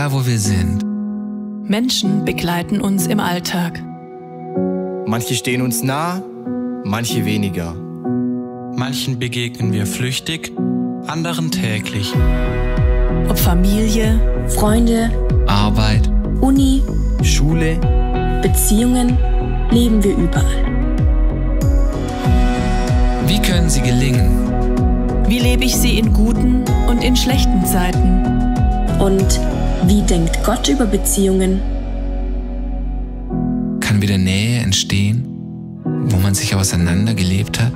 egal wo wir sind. Menschen begleiten uns im Alltag. Manche stehen uns nah, manche weniger. Manchen begegnen wir flüchtig, anderen täglich. Ob Familie, Freunde, Arbeit, Uni, Schule, Beziehungen, leben wir überall. wie können sie gelingen? wie lebe ich sie in guten und in schlechten Zeiten? Und wie denkt Gott über Beziehungen? Kann wieder Nähe entstehen, wo man sich auseinandergelebt hat?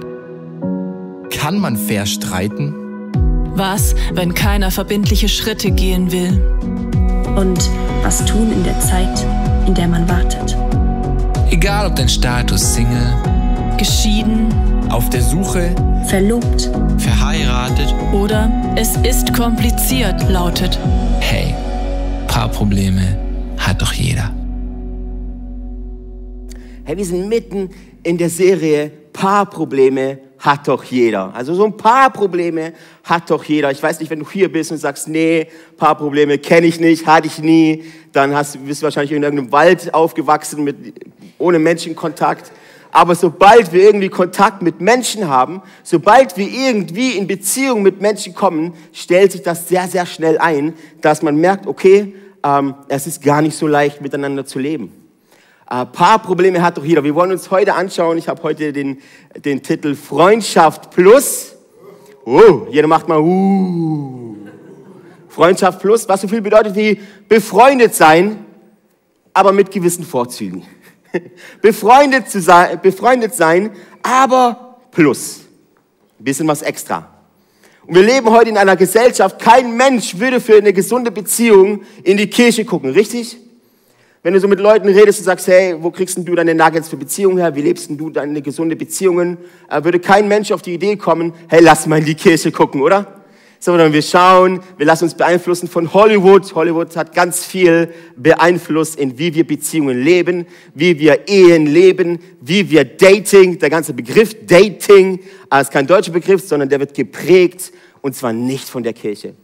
kann man fair streiten? Was, wenn keiner verbindliche Schritte gehen will? Und was tun in der Zeit, in der man wartet? Egal ob dein Status Single, Geschieden Auf der Suche, Verlobt, Verheiratet, oder es ist kompliziert lautet. hey, paar Probleme hat doch jeder. Hey, wir sind mitten in der Serie Paarprobleme hat doch jeder. Also so ein paar Probleme hat doch jeder. Ich weiß nicht, wenn du hier bist und sagst, nee, Paarprobleme kenne ich nicht, hatte ich nie, dann hast, bist du wahrscheinlich in irgendeinem Wald aufgewachsen mit, ohne Menschenkontakt. Aber sobald wir irgendwie Kontakt mit Menschen haben, sobald wir irgendwie in Beziehung mit Menschen kommen, stellt sich das sehr, sehr schnell ein, dass man merkt, okay, ähm, es ist gar nicht so leicht, miteinander zu leben. Ein paar Probleme hat doch jeder. Wir wollen uns heute anschauen, ich habe heute den, den Titel Freundschaft Plus. Oh, jeder macht mal uh. Freundschaft Plus, was so viel bedeutet wie befreundet sein, aber mit gewissen Vorzügen. befreundet, zu sein, befreundet sein, aber plus. Ein bisschen was extra. Und wir leben heute in einer Gesellschaft, kein Mensch würde für eine gesunde Beziehung in die Kirche gucken, richtig? Wenn du so mit Leuten redest und sagst, hey, wo kriegst denn du deine Nuggets für Beziehungen her? Wie lebst denn du deine gesunde Beziehungen? Äh, würde kein Mensch auf die Idee kommen, hey, lass mal in die Kirche gucken, oder? Sondern wir schauen, wir lassen uns beeinflussen von Hollywood. Hollywood hat ganz viel beeinflusst in wie wir Beziehungen leben, wie wir Ehen leben, wie wir Dating, der ganze Begriff Dating, äh, ist kein deutscher Begriff, sondern der wird geprägt und zwar nicht von der Kirche,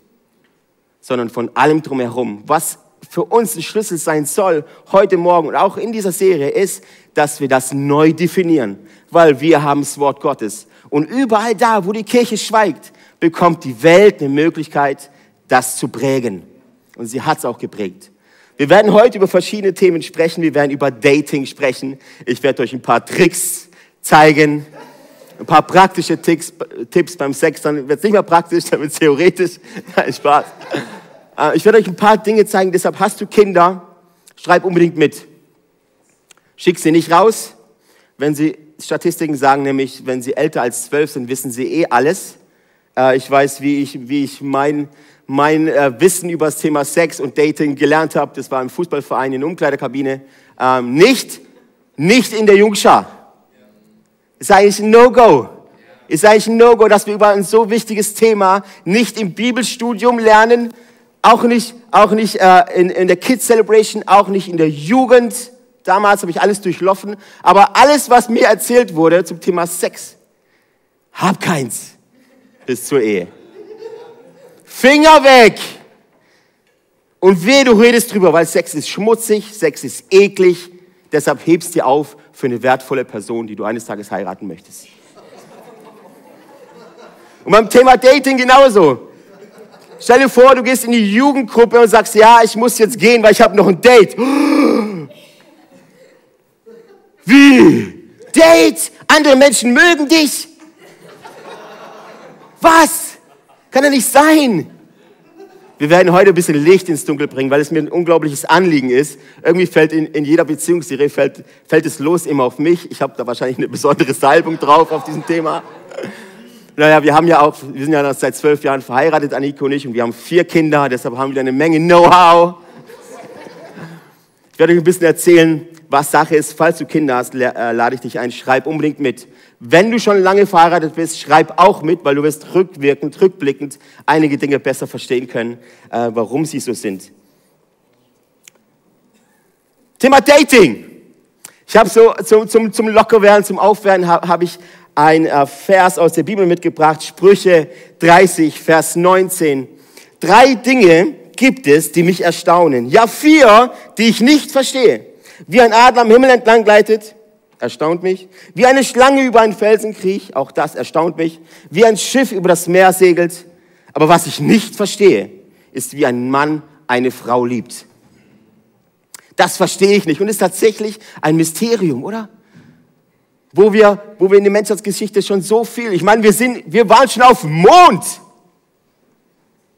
sondern von allem drumherum. Was für uns ein Schlüssel sein soll, heute Morgen und auch in dieser Serie, ist, dass wir das neu definieren, weil wir haben das Wort Gottes. Und überall da, wo die Kirche schweigt, bekommt die Welt eine Möglichkeit, das zu prägen. Und sie hat es auch geprägt. Wir werden heute über verschiedene Themen sprechen. Wir werden über Dating sprechen. Ich werde euch ein paar Tricks zeigen, ein paar praktische Tipps, Tipps beim Sex. Dann wird es nicht mehr praktisch, dann wird es theoretisch. Nein, Spaß. Äh, Ich werde euch ein paar Dinge zeigen, deshalb hast du Kinder, schreib unbedingt mit. Schick sie nicht raus. Wenn sie, Statistiken sagen nämlich, wenn sie älter als zwölf sind, wissen sie eh alles. Äh, Ich weiß, wie ich, wie ich mein, mein äh, Wissen über das Thema Sex und Dating gelernt habe. Das war im Fußballverein in der Umkleidekabine. Ähm, Nicht, nicht in der Jungschar. Ist eigentlich ein No-Go. Ist eigentlich ein No-Go, dass wir über ein so wichtiges Thema nicht im Bibelstudium lernen, auch nicht, auch nicht äh, in, in der Kids Celebration, auch nicht in der Jugend. Damals habe ich alles durchlaufen. Aber alles, was mir erzählt wurde zum Thema Sex, hab keins bis zur Ehe. Finger weg! Und weh, du redest drüber, weil Sex ist schmutzig, Sex ist eklig. Deshalb hebst dir auf für eine wertvolle Person, die du eines Tages heiraten möchtest. Und beim Thema Dating genauso. Stell dir vor, du gehst in die Jugendgruppe und sagst, ja, ich muss jetzt gehen, weil ich habe noch ein Date. Wie? Date? Andere Menschen mögen dich? Was? Kann ja nicht sein. Wir werden heute ein bisschen Licht ins Dunkel bringen, weil es mir ein unglaubliches Anliegen ist. Irgendwie fällt in, in jeder Beziehungsserie fällt, fällt es los immer auf mich. Ich habe da wahrscheinlich eine besondere Salbung drauf auf diesem Thema. Naja, wir haben ja auch, wir sind ja seit zwölf Jahren verheiratet, Aniko und ich, und wir haben vier Kinder, deshalb haben wir eine Menge Know-how. Ich werde euch ein bisschen erzählen, was Sache ist. Falls du Kinder hast, äh, lade ich dich ein, schreib unbedingt mit. Wenn du schon lange verheiratet bist, schreib auch mit, weil du wirst rückwirkend, rückblickend einige Dinge besser verstehen können, äh, warum sie so sind. Thema Dating. Ich habe so zum, zum, zum Lockerwerden, zum Aufwärmen, habe hab ich ein äh, Vers aus der Bibel mitgebracht, Sprüche 30, Vers 19. Drei Dinge gibt es, die mich erstaunen. Ja, vier, die ich nicht verstehe. Wie ein Adler am Himmel entlang gleitet, erstaunt mich. Wie eine Schlange über einen Felsen kriecht, auch das erstaunt mich. Wie ein Schiff über das Meer segelt. Aber was ich nicht verstehe, ist, wie ein Mann eine Frau liebt. Das verstehe ich nicht und ist tatsächlich ein Mysterium, oder? Wo wir, wo wir in der Menschheitsgeschichte schon so viel, ich meine, wir sind, wir waren schon auf dem Mond.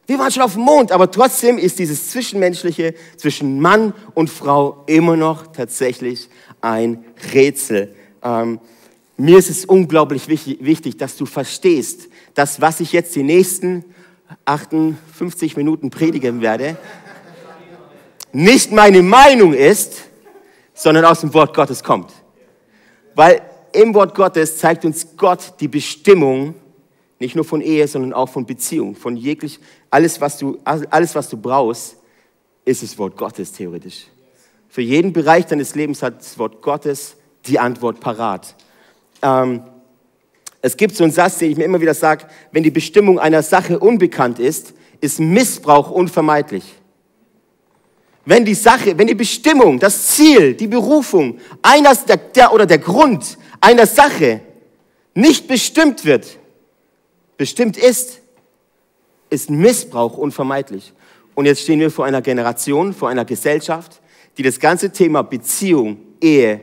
Wir waren schon auf dem Mond, aber trotzdem ist dieses Zwischenmenschliche zwischen Mann und Frau immer noch tatsächlich ein Rätsel. Ähm, mir ist es unglaublich wichtig, wichtig, dass du verstehst, dass was ich jetzt die nächsten 58 Minuten predigen werde, nicht meine Meinung ist, sondern aus dem Wort Gottes kommt. Weil im Wort Gottes zeigt uns Gott die Bestimmung, nicht nur von Ehe, sondern auch von Beziehung, von jeglich, alles was du, alles was du brauchst, ist das Wort Gottes theoretisch. Für jeden Bereich deines Lebens hat das Wort Gottes die Antwort parat. Ähm, es gibt so einen Satz, den ich mir immer wieder sage, wenn die Bestimmung einer Sache unbekannt ist, ist Missbrauch unvermeidlich. Wenn die Sache, wenn die Bestimmung, das Ziel, die Berufung einer, der, der oder der Grund einer Sache nicht bestimmt wird, bestimmt ist, ist Missbrauch unvermeidlich. Und jetzt stehen wir vor einer Generation, vor einer Gesellschaft, die das ganze Thema Beziehung, Ehe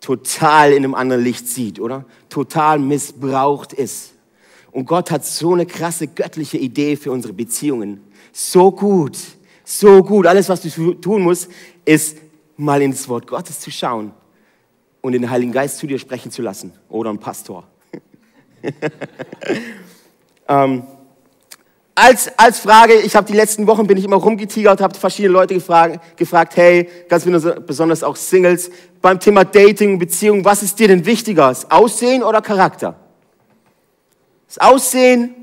total in einem anderen Licht sieht, oder? Total missbraucht ist. Und Gott hat so eine krasse göttliche Idee für unsere Beziehungen. So gut, so gut. Alles, was du tun musst, ist mal ins Wort Gottes zu schauen und den Heiligen Geist zu dir sprechen zu lassen. Oder ein Pastor. ähm, als, als Frage, ich habe die letzten Wochen bin ich immer rumgetigert, habe verschiedene Leute gefragt, gefragt, hey, ganz besonders auch Singles, beim Thema Dating, Beziehung, was ist dir denn wichtiger, das Aussehen oder Charakter? Das Aussehen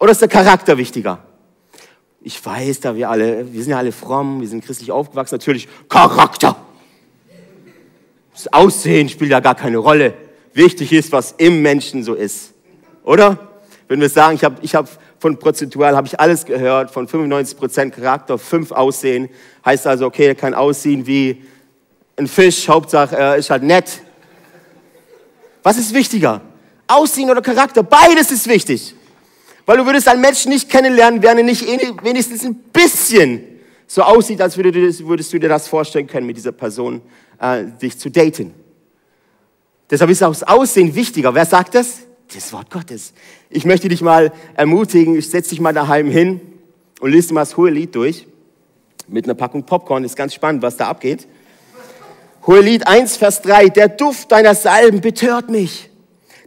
oder ist der Charakter wichtiger? Ich weiß, da wir alle, wir sind ja alle fromm, wir sind christlich aufgewachsen, natürlich Charakter. Das Aussehen spielt ja gar keine Rolle. Wichtig ist, was im Menschen so ist. Oder? Wenn wir sagen, ich habe ich hab von prozentual habe ich alles gehört, von 95% Charakter, 5 Aussehen. Heißt also, okay, er kann aussehen wie ein Fisch, Hauptsache er ist halt nett. Was ist wichtiger? Aussehen oder Charakter? Beides ist wichtig. Weil du würdest einen Menschen nicht kennenlernen, wenn er nicht wenigstens ein bisschen so aussieht, als würdest du dir das vorstellen können, mit dieser Person äh, dich zu daten. Deshalb ist auch das Aussehen wichtiger. Wer sagt das? Das Wort Gottes. Ich möchte dich mal ermutigen, ich setze dich mal daheim hin und lese mal das hohe Lied durch. Mit einer Packung Popcorn ist ganz spannend, was da abgeht. Hohe Lied 1, Vers 3. Der Duft deiner Salben betört mich.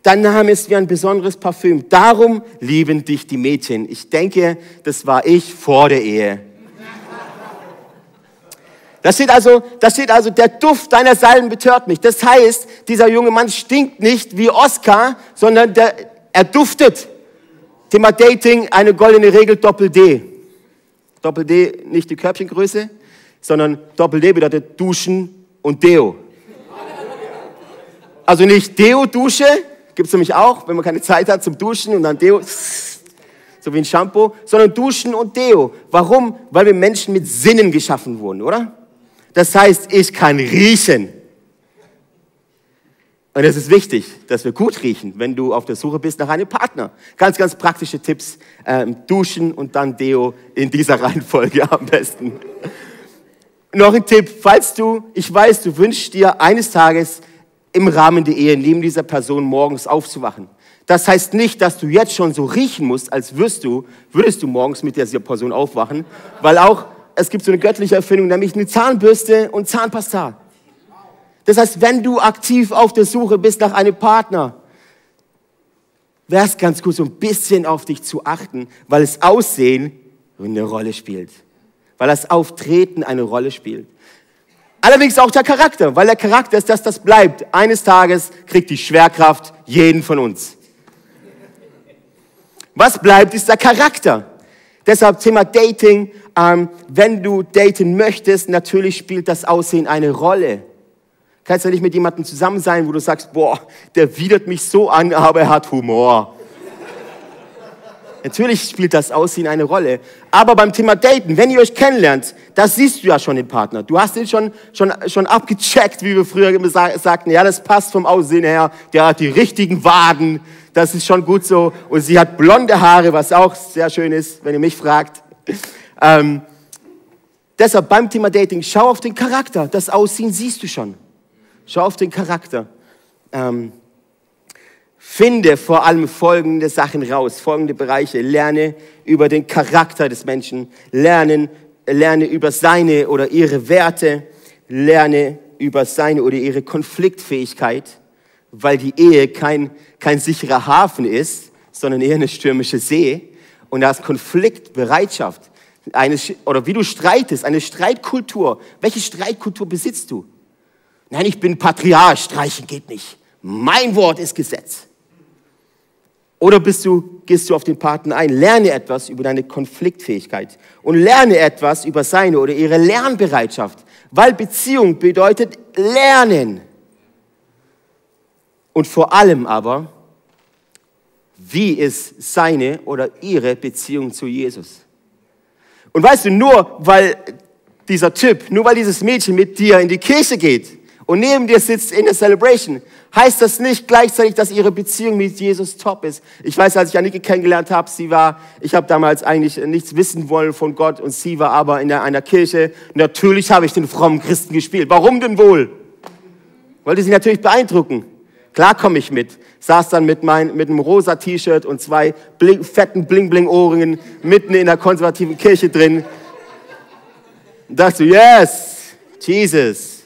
Dein Name ist wie ein besonderes Parfüm. Darum lieben dich die Mädchen. Ich denke, das war ich vor der Ehe. Da steht also, da steht also, der Duft deiner Salben betört mich. Das heißt, dieser junge Mann stinkt nicht wie Oscar, sondern der, er duftet. Thema Dating, eine goldene Regel, Doppel D. Doppel D, nicht die Körbchengröße, sondern Doppel D bedeutet Duschen und Deo. Also nicht Deo-Dusche, gibt es nämlich auch, wenn man keine Zeit hat zum Duschen und dann Deo, so wie ein Shampoo, sondern Duschen und Deo. Warum? Weil wir Menschen mit Sinnen geschaffen wurden, oder? Das heißt, ich kann riechen. Und es ist wichtig, dass wir gut riechen, wenn du auf der Suche bist nach einem Partner. Ganz, ganz praktische Tipps. Ähm, duschen und dann Deo in dieser Reihenfolge am besten. Noch ein Tipp, falls du, ich weiß, du wünschst dir eines Tages im Rahmen der Ehe neben dieser Person morgens aufzuwachen. Das heißt nicht, dass du jetzt schon so riechen musst, als würdest du, würdest du morgens mit dieser Person aufwachen, weil auch es gibt so eine göttliche Erfindung, nämlich eine Zahnbürste und Zahnpasta. Das heißt, wenn du aktiv auf der Suche bist nach einem Partner, wäre es ganz gut, so ein bisschen auf dich zu achten, weil das Aussehen eine Rolle spielt. Weil das Auftreten eine Rolle spielt. Allerdings auch der Charakter, weil der Charakter ist, dass das bleibt. Eines Tages kriegt die Schwerkraft jeden von uns. Was bleibt, ist der Charakter. Deshalb Thema Dating, ähm, wenn du daten möchtest, natürlich spielt das Aussehen eine Rolle. Kannst du nicht mit jemandem zusammen sein, wo du sagst, boah, der widert mich so an, aber er hat Humor. Natürlich spielt das Aussehen eine Rolle. Aber beim Thema Daten, wenn ihr euch kennenlernt, das siehst du ja schon den Partner. Du hast ihn schon, schon, schon abgecheckt, wie wir früher sagten. Ja, das passt vom Aussehen her. Der hat die richtigen Waden. Das ist schon gut so. Und sie hat blonde Haare, was auch sehr schön ist, wenn ihr mich fragt. Ähm, deshalb beim Thema Dating, schau auf den Charakter. Das Aussehen siehst du schon. Schau auf den Charakter. Ähm, Finde vor allem folgende Sachen raus, folgende Bereiche. Lerne über den Charakter des Menschen, lernen, lerne über seine oder ihre Werte, lerne über seine oder ihre Konfliktfähigkeit, weil die Ehe kein, kein sicherer Hafen ist, sondern eher eine stürmische See. Und da ist Konfliktbereitschaft, eine, oder wie du streitest, eine Streitkultur. Welche Streitkultur besitzt du? Nein, ich bin Patriarch, streichen geht nicht. Mein Wort ist Gesetz. Oder bist du, gehst du auf den Partner ein? Lerne etwas über deine Konfliktfähigkeit und lerne etwas über seine oder ihre Lernbereitschaft, weil Beziehung bedeutet Lernen. Und vor allem aber, wie ist seine oder ihre Beziehung zu Jesus? Und weißt du, nur weil dieser Typ, nur weil dieses Mädchen mit dir in die Kirche geht und neben dir sitzt in der Celebration, heißt das nicht gleichzeitig, dass ihre Beziehung mit Jesus top ist. Ich weiß, als ich Annike kennengelernt habe, sie war, ich habe damals eigentlich nichts wissen wollen von Gott und sie war aber in einer Kirche. Natürlich habe ich den frommen Christen gespielt. Warum denn wohl? Wollte sie natürlich beeindrucken. Klar komme ich mit. Saß dann mit, mein, mit einem rosa T-Shirt und zwei bling, fetten Bling-Bling-Ohrringen mitten in der konservativen Kirche drin. Und dachte, yes, Jesus.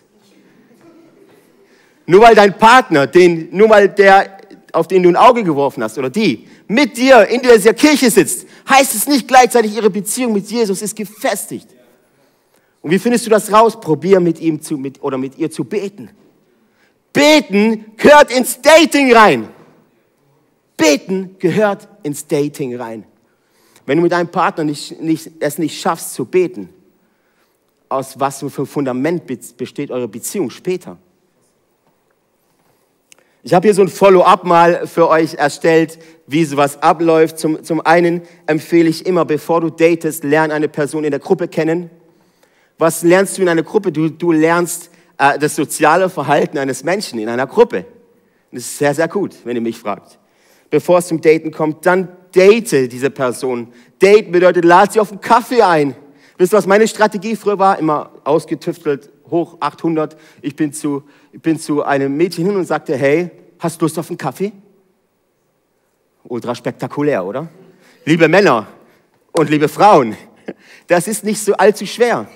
Nur weil dein Partner, den, nur weil der, auf den du ein Auge geworfen hast oder die, mit dir in dieser Kirche sitzt, heißt es nicht gleichzeitig, ihre Beziehung mit Jesus ist gefestigt. Und wie findest du das raus? Probier mit ihm zu, mit, oder mit ihr zu beten. Beten gehört ins Dating rein. Beten gehört ins Dating rein. Wenn du mit deinem Partner nicht, nicht, es nicht schaffst zu beten, aus was für Fundament besteht eure Beziehung später? Ich habe hier so ein Follow-up mal für euch erstellt, wie sowas abläuft. Zum, zum einen empfehle ich immer, bevor du datest, lern eine Person in der Gruppe kennen. Was lernst du in einer Gruppe? Du, du lernst äh, das soziale Verhalten eines Menschen in einer Gruppe. Das ist sehr, sehr gut, wenn ihr mich fragt. Bevor es zum Daten kommt, dann date diese Person. Date bedeutet, lad sie auf einen Kaffee ein. Wisst ihr, was meine Strategie früher war? Immer ausgetüftelt, hoch 800. Ich bin zu, ich bin zu einem Mädchen hin und sagte, hey, hast du Lust auf einen Kaffee? Ultra spektakulär, oder? Liebe Männer und liebe Frauen, das ist nicht so allzu schwer.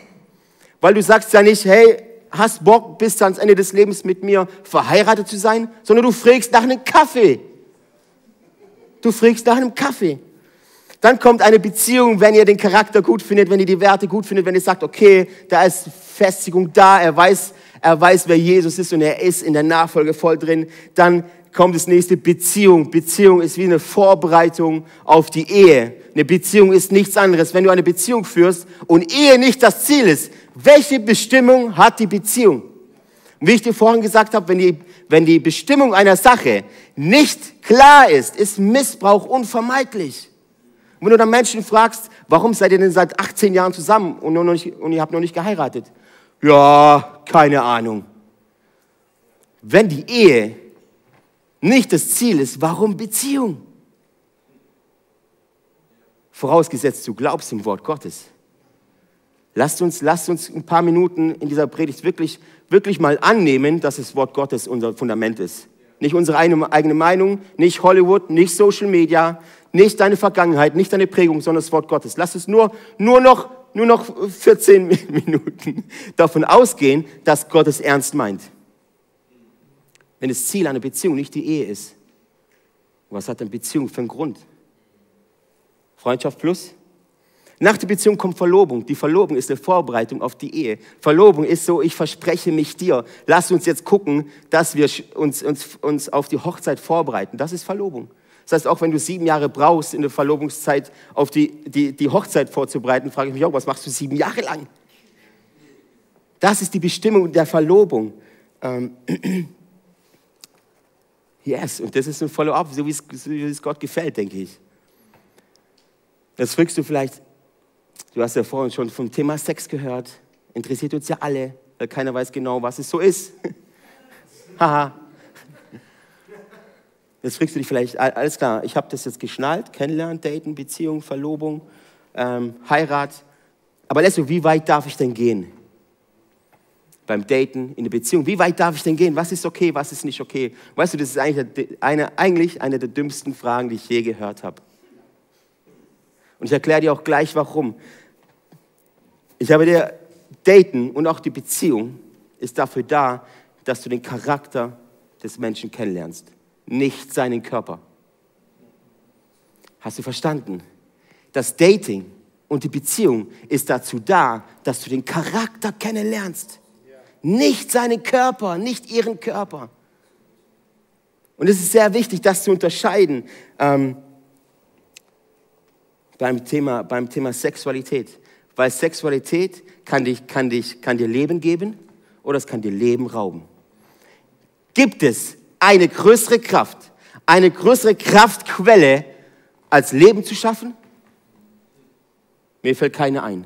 Weil du sagst ja nicht, hey, hast Bock bis ans Ende des Lebens mit mir verheiratet zu sein, sondern du fragst nach einem Kaffee. Du fragst nach einem Kaffee. Dann kommt eine Beziehung, wenn ihr den Charakter gut findet, wenn ihr die Werte gut findet, wenn ihr sagt, okay, da ist Festigung da, er weiß, er weiß, wer Jesus ist und er ist in der Nachfolge voll drin. Dann kommt das nächste Beziehung. Beziehung ist wie eine Vorbereitung auf die Ehe. Eine Beziehung ist nichts anderes. Wenn du eine Beziehung führst und Ehe nicht das Ziel ist, welche Bestimmung hat die Beziehung? Und wie ich dir vorhin gesagt habe, wenn die, wenn die Bestimmung einer Sache nicht klar ist, ist Missbrauch unvermeidlich. Und wenn du dann Menschen fragst, warum seid ihr denn seit 18 Jahren zusammen und, nicht, und ihr habt noch nicht geheiratet? Ja, keine Ahnung. Wenn die Ehe nicht das Ziel ist, warum Beziehung? Vorausgesetzt, du glaubst im Wort Gottes. Lasst uns, lasst uns ein paar Minuten in dieser Predigt wirklich, wirklich mal annehmen, dass das Wort Gottes unser Fundament ist. Nicht unsere eigene Meinung, nicht Hollywood, nicht Social Media, nicht deine Vergangenheit, nicht deine Prägung, sondern das Wort Gottes. Lass es nur, nur noch, nur noch 14 Minuten davon ausgehen, dass Gott es ernst meint. Wenn das Ziel einer Beziehung nicht die Ehe ist, was hat eine Beziehung für einen Grund? Freundschaft plus? Nach der Beziehung kommt Verlobung. Die Verlobung ist eine Vorbereitung auf die Ehe. Verlobung ist so, ich verspreche mich dir. Lass uns jetzt gucken, dass wir uns, uns, uns auf die Hochzeit vorbereiten. Das ist Verlobung. Das heißt, auch wenn du sieben Jahre brauchst in der Verlobungszeit, auf die, die, die Hochzeit vorzubereiten, frage ich mich auch, was machst du sieben Jahre lang? Das ist die Bestimmung der Verlobung. Ähm, yes, und das ist ein Follow-up, so wie es, Gott gefällt, denke ich. Jetzt fragst du vielleicht, du hast ja vorhin schon vom Thema Sex gehört, interessiert uns ja alle, weil keiner weiß genau, was es so ist. Haha. jetzt fragst du dich vielleicht, alles klar, ich habe das jetzt geschnallt, kennenlernen, daten, Beziehung, Verlobung, ähm, Heirat. Aber Lesso, wie weit darf ich denn gehen? Beim Daten, in der Beziehung, wie weit darf ich denn gehen? Was ist okay, was ist nicht okay? Weißt du, das ist eigentlich eine, eigentlich eine der dümmsten Fragen, die ich je gehört habe. Und ich erkläre dir auch gleich, warum. Ich habe dir Daten und auch die Beziehung ist dafür da, dass du den Charakter des Menschen kennenlernst, nicht seinen Körper. Hast du verstanden? Das Dating und die Beziehung ist dazu da, dass du den Charakter kennenlernst. Nicht seinen Körper, nicht ihren Körper. Und es ist sehr wichtig, das zu unterscheiden ähm, beim, Thema, beim Thema Sexualität. Weil Sexualität kann, dich, kann, dich, kann dir Leben geben oder es kann dir Leben rauben. Gibt es eine größere Kraft, eine größere Kraftquelle, als Leben zu schaffen? Mir fällt keine ein.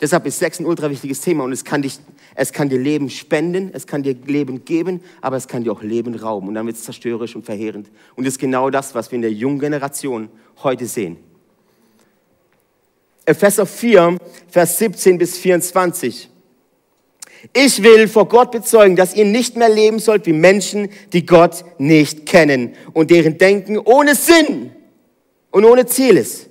Deshalb ist Sex ein ultra wichtiges Thema und es kann, dich, es kann dir Leben spenden, es kann dir Leben geben, aber es kann dir auch Leben rauben und dann wird es zerstörerisch und verheerend. Und das ist genau das, was wir in der jungen Generation heute sehen. Epheser 4, Vers 17 bis 24. Ich will vor Gott bezeugen, dass ihr nicht mehr leben sollt wie Menschen, die Gott nicht kennen und deren Denken ohne Sinn und ohne Ziel ist.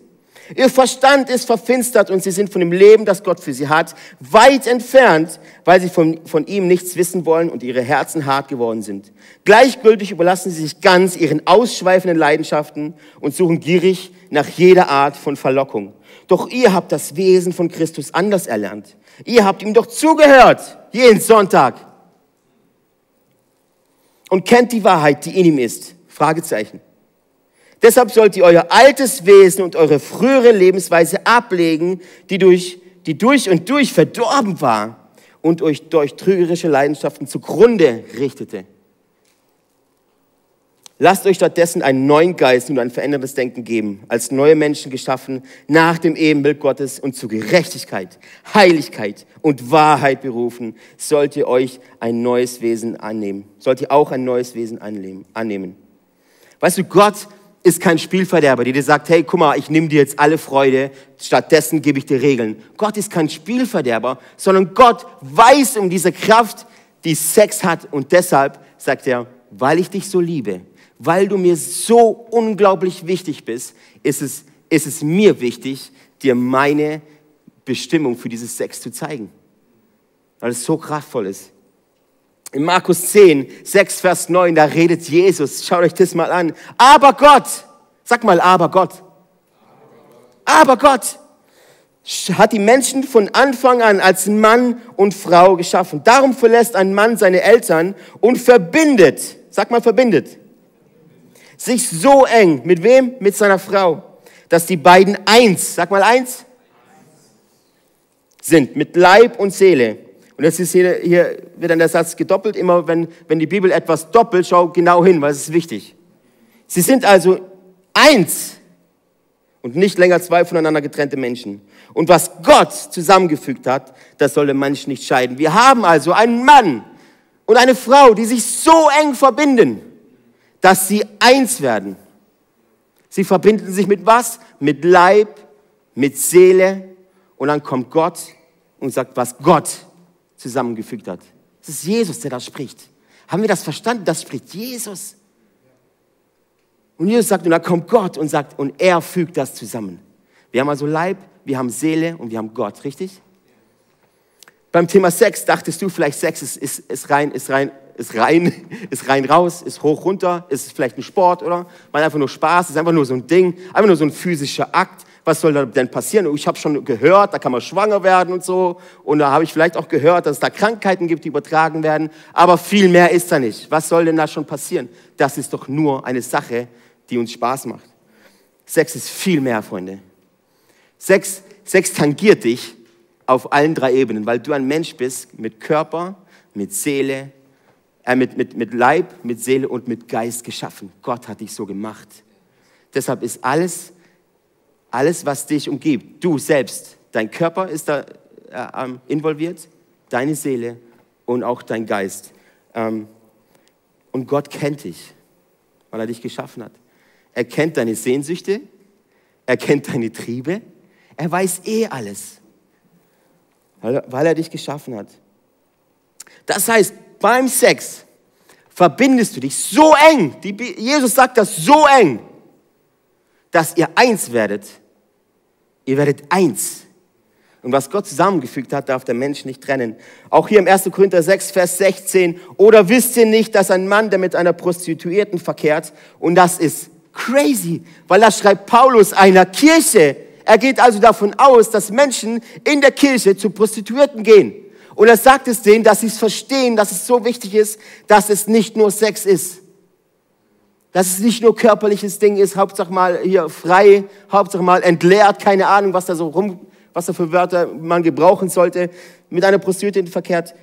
Ihr Verstand ist verfinstert und sie sind von dem Leben, das Gott für sie hat, weit entfernt, weil sie von, von ihm nichts wissen wollen und ihre Herzen hart geworden sind. Gleichgültig überlassen sie sich ganz ihren ausschweifenden Leidenschaften und suchen gierig nach jeder Art von Verlockung. Doch ihr habt das Wesen von Christus anders erlernt. Ihr habt ihm doch zugehört, jeden Sonntag. Und kennt die Wahrheit, die in ihm ist. Fragezeichen. Deshalb sollt ihr euer altes Wesen und eure frühere Lebensweise ablegen, die durch, die durch und durch verdorben war und euch durch trügerische Leidenschaften zugrunde richtete. Lasst euch stattdessen einen neuen Geist und ein verändertes Denken geben, als neue Menschen geschaffen nach dem Ebenbild Gottes und zu Gerechtigkeit, Heiligkeit und Wahrheit berufen, sollt ihr euch ein neues Wesen annehmen. Sollt ihr auch ein neues Wesen annehmen. Weißt du, Gott ist kein Spielverderber, der dir sagt, hey, guck mal, ich nehme dir jetzt alle Freude, stattdessen gebe ich dir Regeln. Gott ist kein Spielverderber, sondern Gott weiß um diese Kraft, die Sex hat und deshalb sagt er, weil ich dich so liebe, weil du mir so unglaublich wichtig bist, ist es, ist es mir wichtig, dir meine Bestimmung für dieses Sex zu zeigen. Weil es so kraftvoll ist. In Markus 10, 6, Vers 9, da redet Jesus. Schaut euch das mal an. Aber Gott, sag mal, aber Gott. Aber Gott hat die Menschen von Anfang an als Mann und Frau geschaffen. Darum verlässt ein Mann seine Eltern und verbindet, sag mal verbindet, sich so eng. Mit wem? Mit seiner Frau. Dass die beiden eins, sag mal eins, sind. Mit Leib und Seele. Und jetzt ist hier, hier wird dann der Satz gedoppelt. Immer wenn, wenn die Bibel etwas doppelt, schau genau hin, weil es ist wichtig. Sie sind also eins und nicht länger zwei voneinander getrennte Menschen. Und was Gott zusammengefügt hat, das soll der Mensch nicht scheiden. Wir haben also einen Mann und eine Frau, die sich so eng verbinden, dass sie eins werden. Sie verbinden sich mit was? Mit Leib, mit Seele. Und dann kommt Gott und sagt, was Gott zusammengefügt hat. Es ist Jesus, der da spricht. Haben wir das verstanden? Das spricht Jesus. Und Jesus sagt, und da kommt Gott und sagt, und er fügt das zusammen. Wir haben also Leib, wir haben Seele und wir haben Gott, richtig? Beim Thema Sex dachtest du vielleicht, Sex ist, ist, ist rein, ist rein ist rein, ist rein raus, ist hoch runter, ist vielleicht ein Sport, oder? Mal einfach nur Spaß, ist einfach nur so ein Ding, einfach nur so ein physischer Akt. Was soll da denn passieren? Ich habe schon gehört, da kann man schwanger werden und so. Und da habe ich vielleicht auch gehört, dass es da Krankheiten gibt, die übertragen werden. Aber viel mehr ist da nicht. Was soll denn da schon passieren? Das ist doch nur eine Sache, die uns Spaß macht. Sex ist viel mehr, Freunde. Sex, Sex tangiert dich auf allen drei Ebenen, weil du ein Mensch bist mit Körper, mit Seele äh, mit, mit, mit Leib, mit Seele und mit Geist geschaffen. Gott hat dich so gemacht. Deshalb ist alles, Alles, was dich umgibt, du selbst, dein Körper ist da äh, involviert, deine Seele und auch dein Geist. Ähm, und Gott kennt dich, weil er dich geschaffen hat. Er kennt deine Sehnsüchte, er kennt deine Triebe, er weiß eh alles, weil er dich geschaffen hat. Das heißt, beim Sex verbindest du dich so eng, die, Jesus sagt das so eng, dass ihr eins werdet. Ihr werdet eins. Und was Gott zusammengefügt hat, darf der Mensch nicht trennen. Auch hier im 1. Korinther 6, Vers 16. Oder wisst ihr nicht, dass ein Mann, der mit einer Prostituierten verkehrt, und das ist crazy, weil das schreibt Paulus einer Kirche. Er geht also davon aus, dass Menschen in der Kirche zu Prostituierten gehen. Und er sagt es denen, dass sie es verstehen, dass es so wichtig ist, dass es nicht nur Sex ist. Dass es nicht nur körperliches Ding ist, Hauptsache mal hier frei, Hauptsache mal entleert, keine Ahnung, was da so rum, was da für Wörter man gebrauchen sollte, mit einer Prostituierten verkehrt.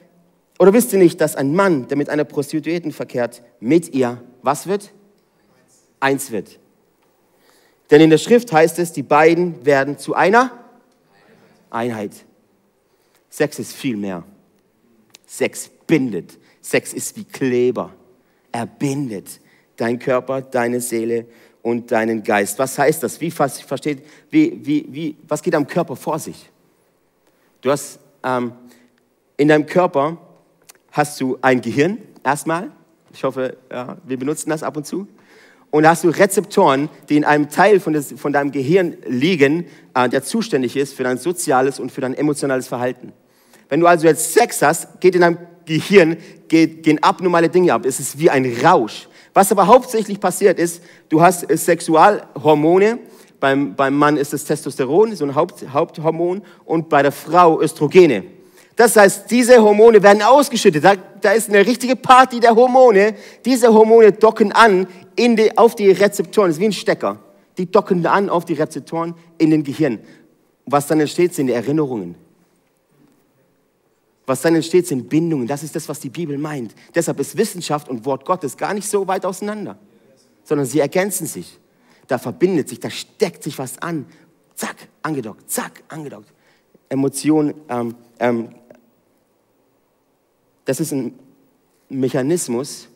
Oder wisst ihr nicht, dass ein Mann, der mit einer Prostituierten verkehrt, mit ihr, was wird? Eins wird. Denn in der Schrift heißt es, die beiden werden zu einer Einheit. Sex ist viel mehr. Sex bindet. Sex ist wie Kleber. Er bindet dein Körper, deine Seele und deinen Geist. Was heißt das? Wie versteht, wie, wie, wie, was geht am Körper vor sich? Du hast ähm, in deinem Körper hast du ein Gehirn erstmal. Ich hoffe, ja, wir benutzen das ab und zu. Und da hast du Rezeptoren, die in einem Teil von, des, von deinem Gehirn liegen, äh, der zuständig ist für dein soziales und für dein emotionales Verhalten. Wenn du also jetzt Sex hast, geht in deinem Gehirn geht, gehen abnormale Dinge ab. Es ist wie ein Rausch. Was aber hauptsächlich passiert ist, du hast Sexualhormone. Beim, beim Mann ist es Testosteron, so ein Haupt, Haupthormon, und bei der Frau Östrogene. Das heißt, diese Hormone werden ausgeschüttet. Da, da ist eine richtige Party der Hormone. Diese Hormone docken an in die, auf die Rezeptoren. Das ist wie ein Stecker. Die docken an auf die Rezeptoren in den Gehirn. Was dann entsteht, sind Erinnerungen. Was dann entsteht, sind Bindungen. Das ist das, was die Bibel meint. Deshalb ist Wissenschaft und Wort Gottes gar nicht so weit auseinander, sondern sie ergänzen sich. Da verbindet sich, da steckt sich was an. Zack, angedockt, zack, angedockt. Emotion, ähm, ähm, das ist ein Mechanismus,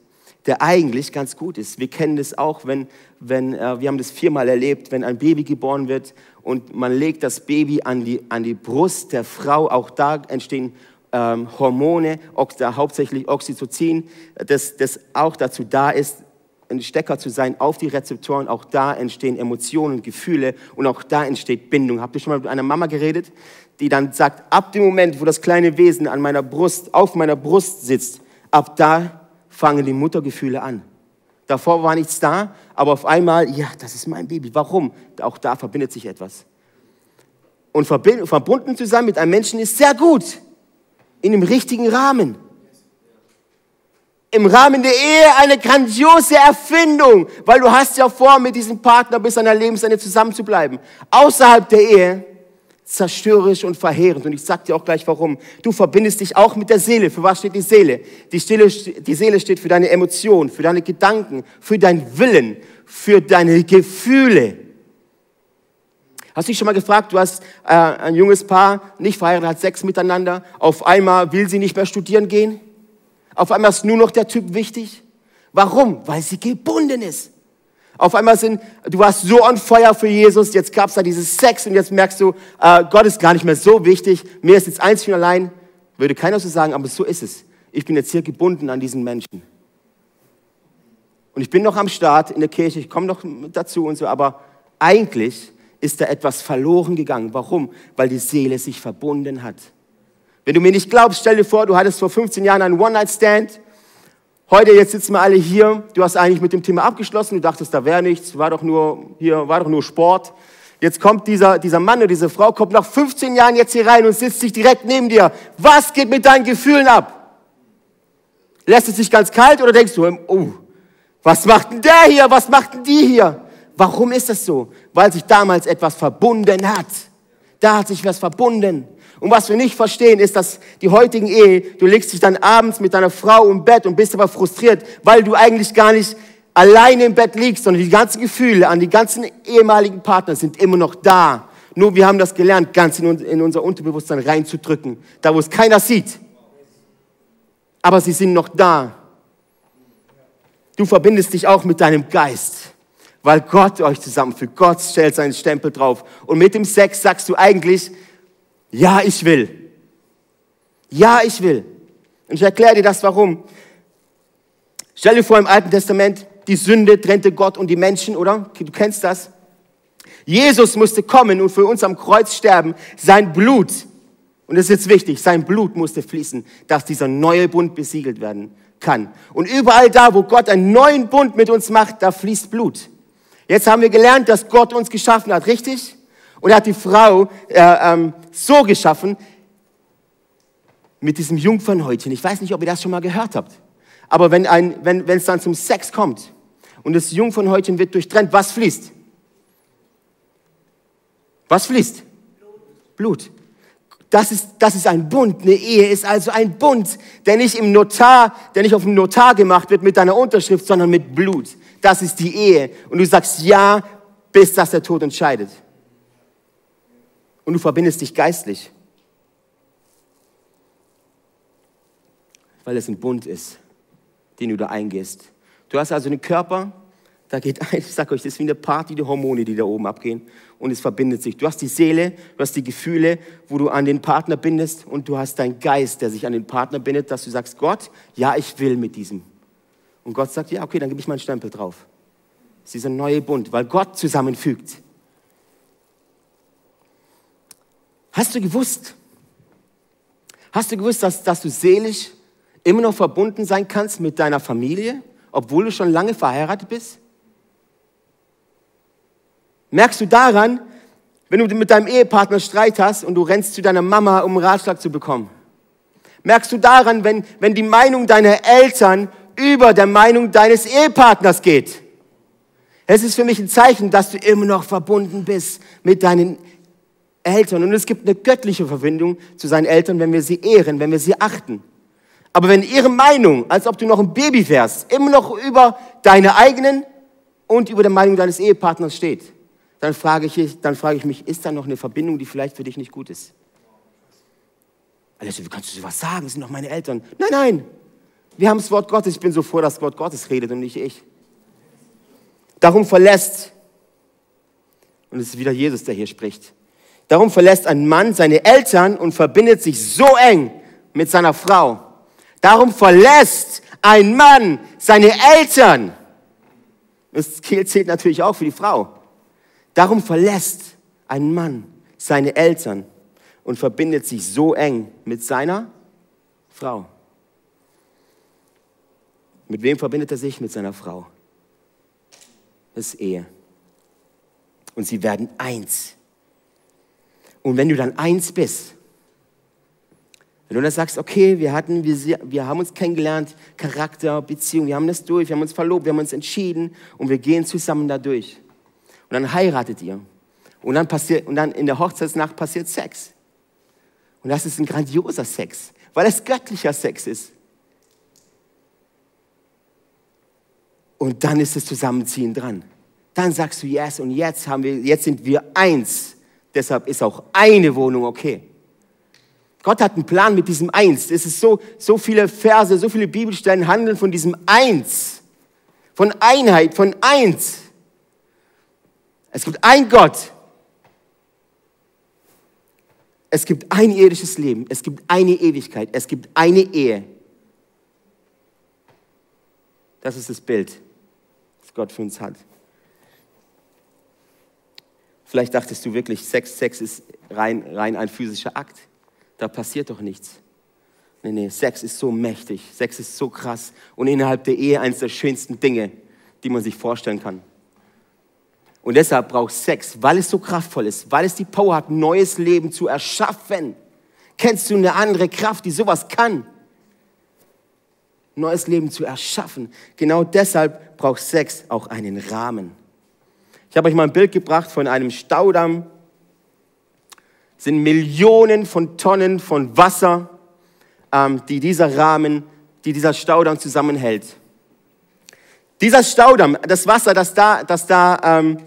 der eigentlich ganz gut ist. Wir kennen das auch, wenn, wenn äh, wir haben das viermal erlebt, wenn ein Baby geboren wird und man legt das Baby an die, an die Brust der Frau, auch da entstehen ähm, Hormone, hauptsächlich Oxytocin, das, das auch dazu da ist, ein Stecker zu sein auf die Rezeptoren. Auch da entstehen Emotionen, Gefühle und auch da entsteht Bindung. Habt ihr schon mal mit einer Mama geredet, die dann sagt, ab dem Moment, wo das kleine Wesen an meiner Brust, auf meiner Brust sitzt, ab da fangen die Muttergefühle an. Davor war nichts da, aber auf einmal, ja, das ist mein Baby. Warum? Auch da verbindet sich etwas. Und verbunden zu sein mit einem Menschen ist sehr gut in dem richtigen Rahmen. Im Rahmen der Ehe eine grandiose Erfindung, weil du hast ja vor, mit diesem Partner bis an dein Lebensende zusammen zu bleiben. Außerhalb der Ehe zerstörerisch und verheerend. Und ich sag dir auch gleich warum. Du verbindest dich auch mit der Seele. Für was steht die Seele? Die, Seele, die Seele steht für deine Emotionen, für deine Gedanken, für deinen Willen, für deine Gefühle. Hast du dich schon mal gefragt, du hast äh, ein junges Paar, nicht verheiratet, hat Sex miteinander, auf einmal will sie nicht mehr studieren gehen? Auf einmal ist nur noch der Typ wichtig? Warum? Weil sie gebunden ist. Auf einmal sind, du warst so on fire für Jesus, jetzt gab es da dieses Sex und jetzt merkst du, äh, Gott ist gar nicht mehr so wichtig, mir ist jetzt eins für allein. Würde keiner so sagen, aber so ist es. Ich bin jetzt hier gebunden an diesen Menschen. Und ich bin noch am Start in der Kirche, ich komme noch dazu und so, aber eigentlich ist da etwas verloren gegangen. Warum? Weil die Seele sich verbunden hat. Wenn du mir nicht glaubst, stell dir vor, du hattest vor 15 Jahren einen One-Night-Stand. Heute, jetzt sitzen wir alle hier. Du hast eigentlich mit dem Thema abgeschlossen. Du dachtest, da wäre nichts. War doch nur, hier, war doch nur Sport. Jetzt kommt dieser, dieser Mann oder diese Frau, kommt nach 15 Jahren jetzt hier rein und sitzt sich direkt neben dir. Was geht mit deinen Gefühlen ab? Lässt es sich ganz kalt oder denkst du, oh, was macht denn der hier? Was macht denn die hier? Warum ist das so? Weil sich damals etwas verbunden hat. Da hat sich was verbunden. Und was wir nicht verstehen, ist, dass die heutigen Ehe, du legst dich dann abends mit deiner Frau im Bett und bist aber frustriert, weil du eigentlich gar nicht alleine im Bett liegst, sondern die ganzen Gefühle an die ganzen ehemaligen Partner sind immer noch da. Nur wir haben das gelernt, ganz in, in unser Unterbewusstsein reinzudrücken, da wo es keiner sieht. Aber sie sind noch da. Du verbindest dich auch mit deinem Geist, weil Gott euch zusammenfügt. Gott stellt seinen Stempel drauf. Und mit dem Sex sagst du eigentlich, ja, ich will. Ja, ich will. Und ich erkläre dir das, warum. Stell dir vor, im Alten Testament, die Sünde trennte Gott und die Menschen, oder? Du kennst das. Jesus musste kommen und für uns am Kreuz sterben. Sein Blut, und das ist jetzt wichtig, sein Blut musste fließen, dass dieser neue Bund besiegelt werden kann. Und überall da, wo Gott einen neuen Bund mit uns macht, da fließt Blut. Jetzt haben wir gelernt, dass Gott uns geschaffen hat, richtig? Und er hat die Frau äh, ähm, so geschaffen, mit diesem Jungfernhäutchen. Ich weiß nicht, ob ihr das schon mal gehört habt. Aber wenn, ein, wenn, es dann zum Sex kommt und das Jungfernhäutchen wird durchtrennt, was fließt? Was fließt? Blut. Das ist, das ist ein Bund. Eine Ehe ist also ein Bund, der nicht im Notar, der nicht auf dem Notar gemacht wird mit deiner Unterschrift, sondern mit Blut. Das ist die Ehe. Und du sagst ja, bis dass der Tod entscheidet. Und du verbindest dich geistlich. Weil es ein Bund ist, den du da eingehst. Du hast also einen Körper, da geht ein, ich sag euch, das ist wie eine Party, die Hormone, die da oben abgehen. Und es verbindet sich. Du hast die Seele, du hast die Gefühle, wo du an den Partner bindest. Und du hast deinen Geist, der sich an den Partner bindet, dass du sagst, Gott, ja, ich will mit diesem. Und Gott sagt, ja, okay, dann gebe ich meinen Stempel drauf. Das ist dieser neue Bund, weil Gott zusammenfügt. Hast du gewusst, hast du gewusst, dass, dass du seelisch immer noch verbunden sein kannst mit deiner Familie, obwohl du schon lange verheiratet bist? Merkst du daran, wenn du mit deinem Ehepartner Streit hast und du rennst zu deiner Mama, um einen Ratschlag zu bekommen? Merkst du daran, wenn, wenn die Meinung deiner Eltern über der Meinung deines Ehepartners geht? Es ist für mich ein Zeichen, dass du immer noch verbunden bist mit deinen Eltern. Und es gibt eine göttliche Verbindung zu seinen Eltern, wenn wir sie ehren, wenn wir sie achten. Aber wenn ihre Meinung, als ob du noch ein Baby wärst, immer noch über deine eigenen und über der Meinung deines Ehepartners steht, dann frage ich, dann frage ich mich, ist da noch eine Verbindung, die vielleicht für dich nicht gut ist? Also, wie kannst du sowas sagen? Das sind doch meine Eltern. Nein, nein. Wir haben das Wort Gottes. Ich bin so froh, dass das Wort Gottes redet und nicht ich. Darum verlässt, und es ist wieder Jesus, der hier spricht, darum verlässt ein Mann seine Eltern und verbindet sich so eng mit seiner Frau. Darum verlässt ein Mann seine Eltern. Das zählt natürlich auch für die Frau. Darum verlässt ein Mann seine Eltern und verbindet sich so eng mit seiner Frau. Mit wem verbindet er sich? Mit seiner Frau. Das ist Ehe. Und sie werden eins. Und wenn du dann eins bist, wenn du dann sagst, okay, wir hatten, wir, wir haben uns kennengelernt, Charakter, Beziehung, wir haben das durch, wir haben uns verlobt, wir haben uns entschieden und wir gehen zusammen da durch. Und dann heiratet ihr. Und dann, passiert, und dann in der Hochzeitsnacht passiert Sex. Und das ist ein grandioser Sex, weil es göttlicher Sex ist. Und dann ist das Zusammenziehen dran. Dann sagst du yes und jetzt haben wir, jetzt sind wir eins. Deshalb ist auch eine Wohnung okay. Gott hat einen Plan mit diesem Eins. Es ist so, so viele Verse, so viele Bibelstellen handeln von diesem Eins. Von Einheit, von Eins. Es gibt ein Gott. Es gibt ein irdisches Leben. Es gibt eine Ewigkeit. Es gibt eine Ehe. Das ist das Bild, Gott für uns hat. Vielleicht dachtest du wirklich, Sex, Sex ist rein, rein ein physischer Akt. Da passiert doch nichts. Nee, nee, Sex ist so mächtig. Sex ist so krass. Und innerhalb der Ehe eines der schönsten Dinge, die man sich vorstellen kann. Und deshalb braucht Sex, weil es so kraftvoll ist, weil es die Power hat, neues Leben zu erschaffen. Kennst du eine andere Kraft, die sowas kann? Neues Leben zu erschaffen. Genau deshalb braucht Sex auch einen Rahmen. Ich habe euch mal ein Bild gebracht von einem Staudamm. Es sind Millionen von Tonnen von Wasser, ähm, die dieser Rahmen, die dieser Staudamm zusammenhält. Dieser Staudamm, das Wasser, das da, das da ähm,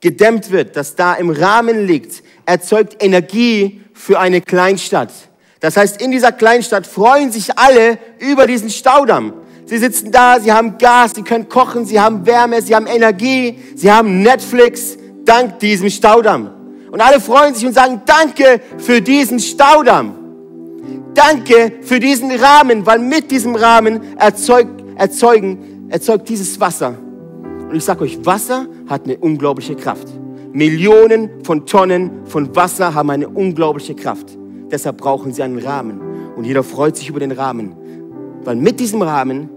gedämmt wird, das da im Rahmen liegt, erzeugt Energie für eine Kleinstadt. Das heißt, in dieser Kleinstadt freuen sich alle über diesen Staudamm. Sie sitzen da, sie haben Gas, sie können kochen, sie haben Wärme, sie haben Energie, sie haben Netflix, dank diesem Staudamm. Und alle freuen sich und sagen, danke für diesen Staudamm. Danke für diesen Rahmen, weil mit diesem Rahmen erzeugt, erzeugen, erzeugt dieses Wasser. Und ich sage euch, Wasser hat eine unglaubliche Kraft. Millionen von Tonnen von Wasser haben eine unglaubliche Kraft. Deshalb brauchen sie einen Rahmen. Und jeder freut sich über den Rahmen. Weil mit diesem Rahmen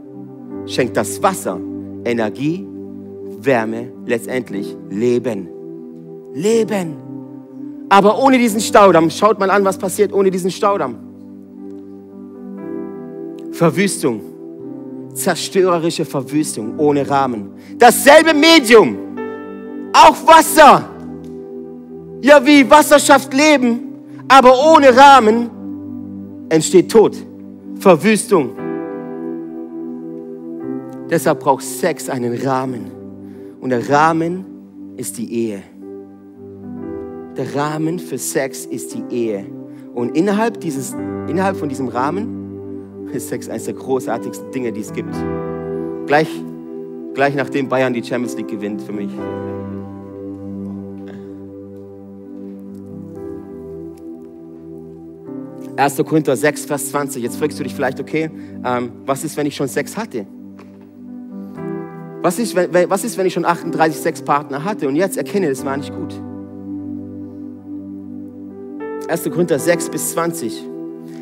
schenkt das Wasser Energie, Wärme, letztendlich Leben. Leben. Aber ohne diesen Staudamm, schaut mal an, was passiert ohne diesen Staudamm. Verwüstung, zerstörerische Verwüstung ohne Rahmen. Dasselbe Medium, auch Wasser. Ja, wie Wasser schafft Leben, aber ohne Rahmen entsteht Tod, Verwüstung. Deshalb braucht Sex einen Rahmen. Und der Rahmen ist die Ehe. Der Rahmen für Sex ist die Ehe. Und innerhalb, dieses, innerhalb von diesem Rahmen ist Sex eines der großartigsten Dinge, die es gibt. Gleich, gleich nachdem Bayern die Champions League gewinnt für mich. Erster Korinther 6, Vers 20. Jetzt fragst du dich vielleicht, okay, ähm, was ist, wenn ich schon Sex hatte? Was ist, wenn, was ist, wenn ich schon 38 Sexpartner hatte und jetzt erkenne, das war nicht gut? 1. Korinther 6 bis 20.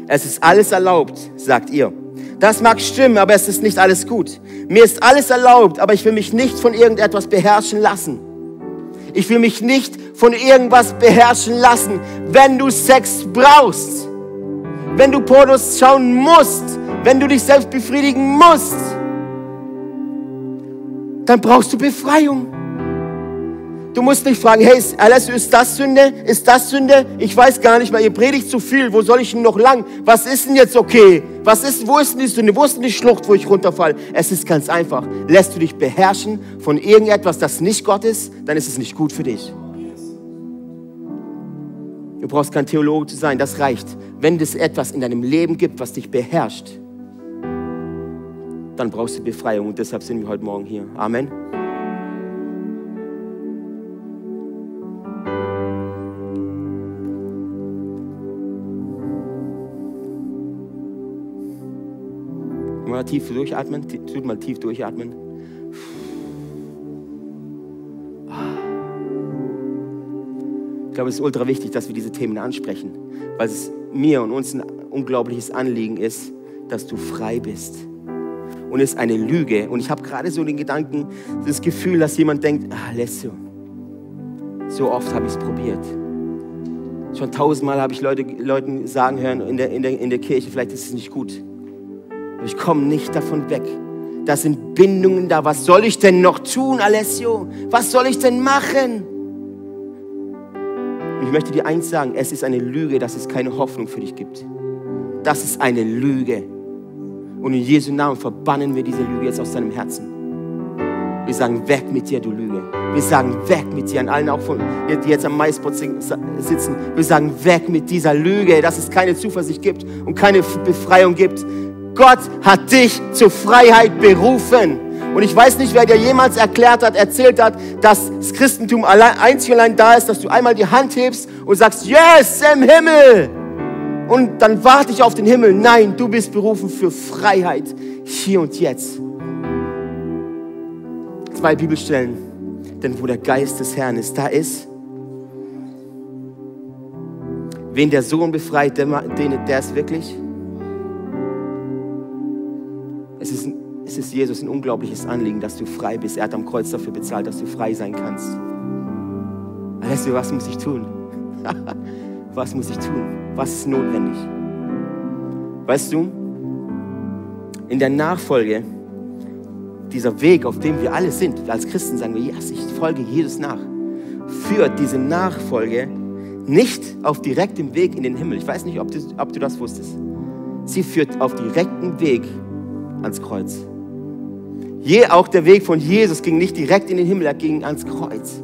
Es ist alles erlaubt, sagt ihr. Das mag stimmen, aber es ist nicht alles gut. Mir ist alles erlaubt, aber ich will mich nicht von irgendetwas beherrschen lassen. Ich will mich nicht von irgendwas beherrschen lassen. Wenn du Sex brauchst, wenn du Pornos schauen musst, wenn du dich selbst befriedigen musst, dann brauchst du Befreiung. Du musst nicht fragen, hey, alles ist das Sünde? Ist das Sünde? Ich weiß gar nicht mehr, ihr predigt zu viel, wo soll ich denn noch lang? Was ist denn jetzt okay? Was ist, wo ist denn die Sünde? Wo ist denn die Schlucht, wo ich runterfall? Es ist ganz einfach. Lässt du dich beherrschen von irgendetwas, das nicht Gott ist, dann ist es nicht gut für dich. Du brauchst kein Theologe zu sein, das reicht. Wenn es etwas in deinem Leben gibt, was dich beherrscht, dann brauchst du Befreiung und deshalb sind wir heute Morgen hier. Amen. Mal tief durchatmen, tut mal tief durchatmen. Ich glaube, es ist ultra wichtig, dass wir diese Themen ansprechen, weil es mir und uns ein unglaubliches Anliegen ist, dass du frei bist. Und es ist eine Lüge. Und ich habe gerade so den Gedanken, das Gefühl, dass jemand denkt, ah, Alessio, so oft habe ich es probiert. Schon tausendmal habe ich Leute, Leuten sagen hören in der, in, der, in der Kirche, vielleicht ist es nicht gut. Aber ich komme nicht davon weg. Da sind Bindungen da. Was soll ich denn noch tun, Alessio? Was soll ich denn machen? Ich möchte dir eins sagen, es ist eine Lüge, dass es keine Hoffnung für dich gibt. Das ist eine Lüge. Und in Jesu Namen verbannen wir diese Lüge jetzt aus deinem Herzen. Wir sagen, weg mit dir, du Lüge. Wir sagen, weg mit dir, an allen auch von, die jetzt am Maispot sitzen. Wir sagen, weg mit dieser Lüge, dass es keine Zuversicht gibt und keine Befreiung gibt. Gott hat dich zur Freiheit berufen. Und ich weiß nicht, wer dir jemals erklärt hat, erzählt hat, dass das Christentum allein, einzig und allein da ist, dass du einmal die Hand hebst und sagst, yes, im Himmel. Und dann warte ich auf den Himmel. Nein, du bist berufen für Freiheit hier und jetzt. Zwei Bibelstellen. Denn wo der Geist des Herrn ist, da ist. Wen der Sohn befreit, der, der ist wirklich. Es ist Jesus ein unglaubliches Anliegen, dass du frei bist. Er hat am Kreuz dafür bezahlt, dass du frei sein kannst. Weißt du, was muss ich tun? was muss ich tun? Was ist notwendig? Weißt du, in der Nachfolge, dieser Weg, auf dem wir alle sind, als Christen sagen wir, yes, ich folge Jesus nach, führt diese Nachfolge nicht auf direktem Weg in den Himmel. Ich weiß nicht, ob du, ob du das wusstest. Sie führt auf direktem Weg ans Kreuz. Je, auch der Weg von Jesus ging nicht direkt in den Himmel, er ging ans Kreuz.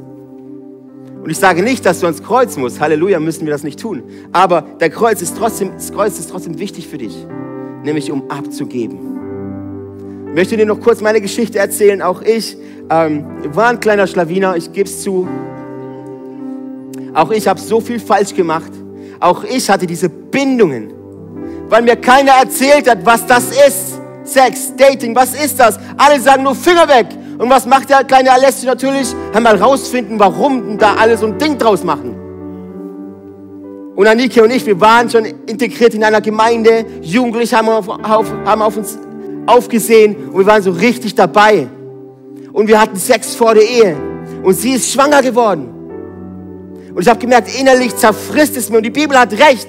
Und ich sage nicht, dass du ans Kreuz musst. Halleluja, müssen wir das nicht tun. Aber der Kreuz ist trotzdem, das Kreuz ist trotzdem wichtig für dich. Nämlich um abzugeben. Ich möchte dir noch kurz meine Geschichte erzählen. Auch ich ähm, war ein kleiner Schlawiner, ich gebe es zu. Auch ich habe so viel falsch gemacht. Auch ich hatte diese Bindungen, weil mir keiner erzählt hat, was das ist. Sex, Dating, was ist das? Alle sagen nur Finger weg. Und was macht der kleine Alessio natürlich? Einmal rausfinden, warum da alle so ein Ding draus machen. Und Anike und ich, wir waren schon integriert in einer Gemeinde. Jugendliche haben auf, auf, haben auf uns aufgesehen und wir waren so richtig dabei. Und wir hatten Sex vor der Ehe. Und sie ist schwanger geworden. Und ich habe gemerkt, innerlich zerfrisst es mir. Und die Bibel hat recht,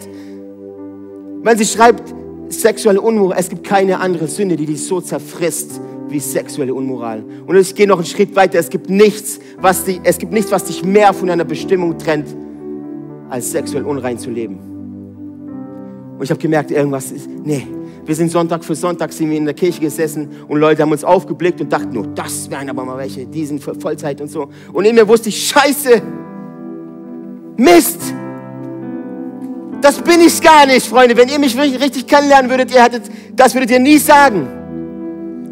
wenn sie schreibt, sexuelle Unmoral, es gibt keine andere Sünde, die dich so zerfrisst wie sexuelle Unmoral. Und ich gehe noch einen Schritt weiter. Es gibt nichts, was dich, es gibt nichts, was dich mehr von deiner Bestimmung trennt, als sexuell unrein zu leben. Und ich habe gemerkt, irgendwas ist, nee. Wir sind Sonntag für Sonntag sind wir in der Kirche gesessen und Leute haben uns aufgeblickt und dachten nur, das wären aber mal welche, die sind für Vollzeit und so. Und in mir wusste ich, Scheiße, Mist, das bin ich gar nicht, Freunde. Wenn ihr mich richtig kennenlernen würdet, ihr hättet, das würdet ihr nie sagen.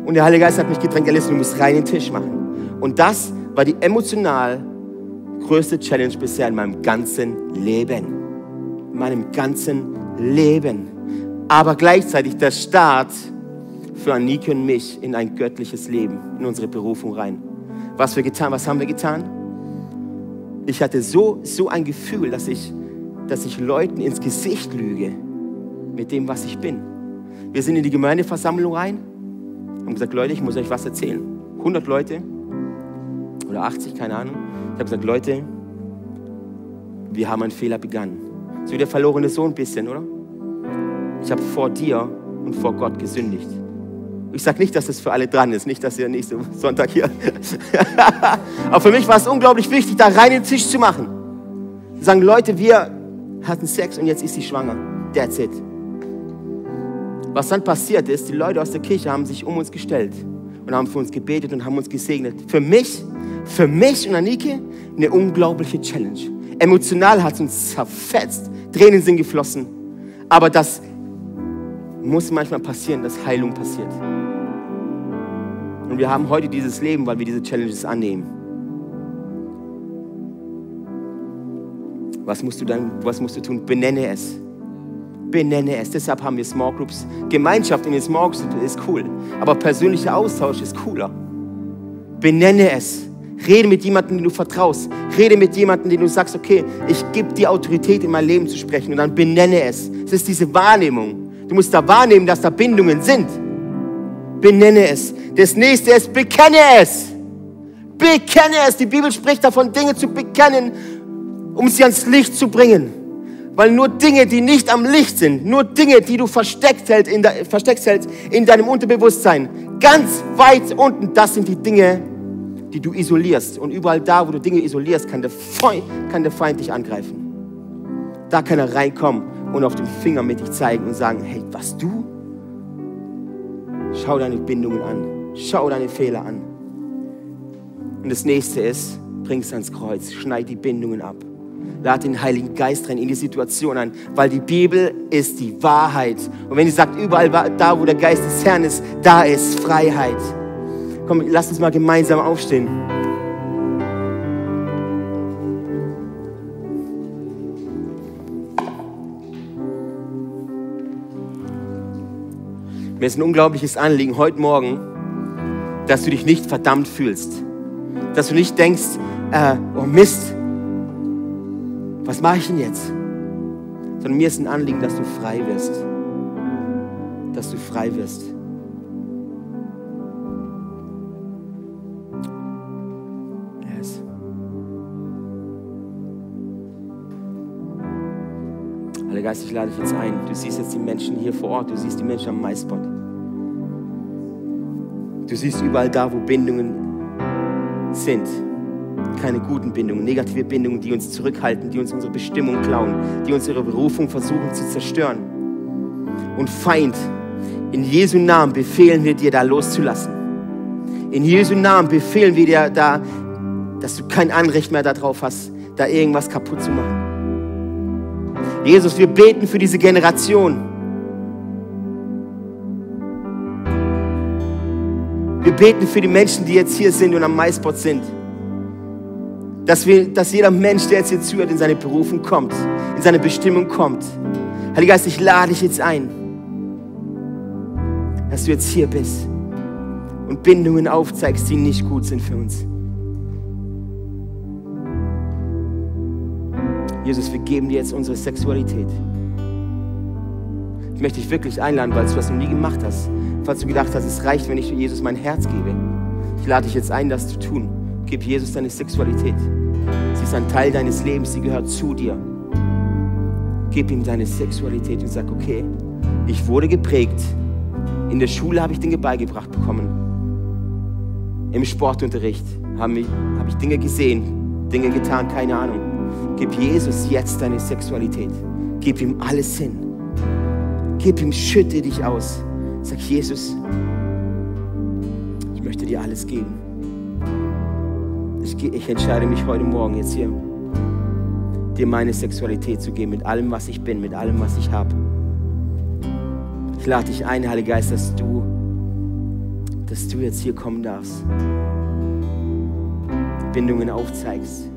Und der Heilige Geist hat mich gedrängt, Alice, du musst rein den Tisch machen. Und das war die emotional größte Challenge bisher in meinem ganzen Leben. In meinem ganzen Leben. Aber gleichzeitig der Start für Anike und mich in ein göttliches Leben, in unsere Berufung rein. Was wir getan, was haben wir getan? Ich hatte so, so ein Gefühl, dass ich dass ich Leuten ins Gesicht lüge mit dem, was ich bin. Wir sind in die Gemeindeversammlung rein, haben gesagt, Leute, ich muss euch was erzählen. 100 Leute oder 80, keine Ahnung. Ich habe gesagt, Leute, wir haben einen Fehler begangen. So wie der verlorene Sohn ein bisschen, oder? Ich habe vor dir und vor Gott gesündigt. Ich sage nicht, dass das für alle dran ist, nicht, dass ihr nächsten Sonntag hier. Aber für mich war es unglaublich wichtig, da rein den Tisch zu machen. Sagen, Leute, wir hatten Sex und jetzt ist sie schwanger. That's it. Was dann passiert ist, die Leute aus der Kirche haben sich um uns gestellt und haben für uns gebetet und haben uns gesegnet. Für mich, für mich und Anike eine unglaubliche Challenge. Emotional hat es uns zerfetzt, Tränen sind geflossen. Aber das muss manchmal passieren, dass Heilung passiert. Und wir haben heute dieses Leben, weil wir diese Challenges annehmen. Was musst du dann, was musst du tun? Benenne es. Benenne es. Deshalb haben wir Small Groups. Gemeinschaft in den Small Groups ist cool. Aber persönlicher Austausch ist cooler. Benenne es. Rede mit jemandem, den du vertraust. Rede mit jemandem, den du sagst, okay, ich gebe die Autorität in mein Leben zu sprechen und dann benenne es. Es ist diese Wahrnehmung. Du musst da wahrnehmen, dass da Bindungen sind. Benenne es. Das nächste ist, bekenne es. Bekenne es. Die Bibel spricht davon, Dinge zu bekennen um sie ans Licht zu bringen. Weil nur Dinge, die nicht am Licht sind, nur Dinge, die du versteckt hältst in, de, versteckt hältst in deinem Unterbewusstsein, ganz weit unten, das sind die Dinge, die du isolierst. Und überall da, wo du Dinge isolierst, kann der Feind, kann der Feind dich angreifen. Da kann er reinkommen und auf den Finger mit dich zeigen und sagen, hey, was du? Schau deine Bindungen an. Schau deine Fehler an. Und das nächste ist, bring es ans Kreuz, schneid die Bindungen ab. Lad den Heiligen Geist rein in die Situation ein, weil die Bibel ist die Wahrheit. Und wenn sie sagt, überall da, wo der Geist des Herrn ist, da ist Freiheit. Komm, lass uns mal gemeinsam aufstehen. Mir ist ein unglaubliches Anliegen heute Morgen, dass du dich nicht verdammt fühlst. Dass du nicht denkst, äh, oh Mist, was mache ich denn jetzt? Sondern mir ist ein Anliegen, dass du frei wirst. Dass du frei wirst. Yes. Heiliger Geist, ich lade dich jetzt ein. Du siehst jetzt die Menschen hier vor Ort. Du siehst die Menschen am MySpot. Du siehst überall da, wo Bindungen sind keine guten Bindungen, negative Bindungen, die uns zurückhalten, die uns unsere Bestimmung klauen, die uns ihre Berufung versuchen zu zerstören. Und Feind, in Jesu Namen befehlen wir dir, da loszulassen. In Jesu Namen befehlen wir dir da, dass du kein Anrecht mehr darauf hast, da irgendwas kaputt zu machen. Jesus, wir beten für diese Generation. Wir beten für die Menschen, die jetzt hier sind und am MySpot sind. Dass, wir, dass jeder Mensch, der jetzt hier zuhört, in seine Berufung kommt, in seine Bestimmung kommt. Heiliger Geist, ich lade dich jetzt ein, dass du jetzt hier bist und Bindungen aufzeigst, die nicht gut sind für uns. Jesus, wir geben dir jetzt unsere Sexualität. Ich möchte dich wirklich einladen, weil du das noch nie gemacht hast. Falls du gedacht hast, es reicht, wenn ich Jesus mein Herz gebe. Ich lade dich jetzt ein, das zu tun. Gib Jesus deine Sexualität. Ist ein Teil deines Lebens, sie gehört zu dir. Gib ihm deine Sexualität und sag, okay, ich wurde geprägt. In der Schule habe ich Dinge beigebracht bekommen. Im Sportunterricht habe ich, hab ich Dinge gesehen, Dinge getan, keine Ahnung. Gib Jesus jetzt deine Sexualität. Gib ihm alles hin. Gib ihm, schütte dich aus. Sag, Jesus, ich möchte dir alles geben. Ich, ich entscheide mich heute Morgen jetzt hier, dir meine Sexualität zu geben, mit allem, was ich bin, mit allem, was ich habe. Ich lade dich ein, Heiliger Geist, dass du, dass du jetzt hier kommen darfst. Bindungen aufzeigst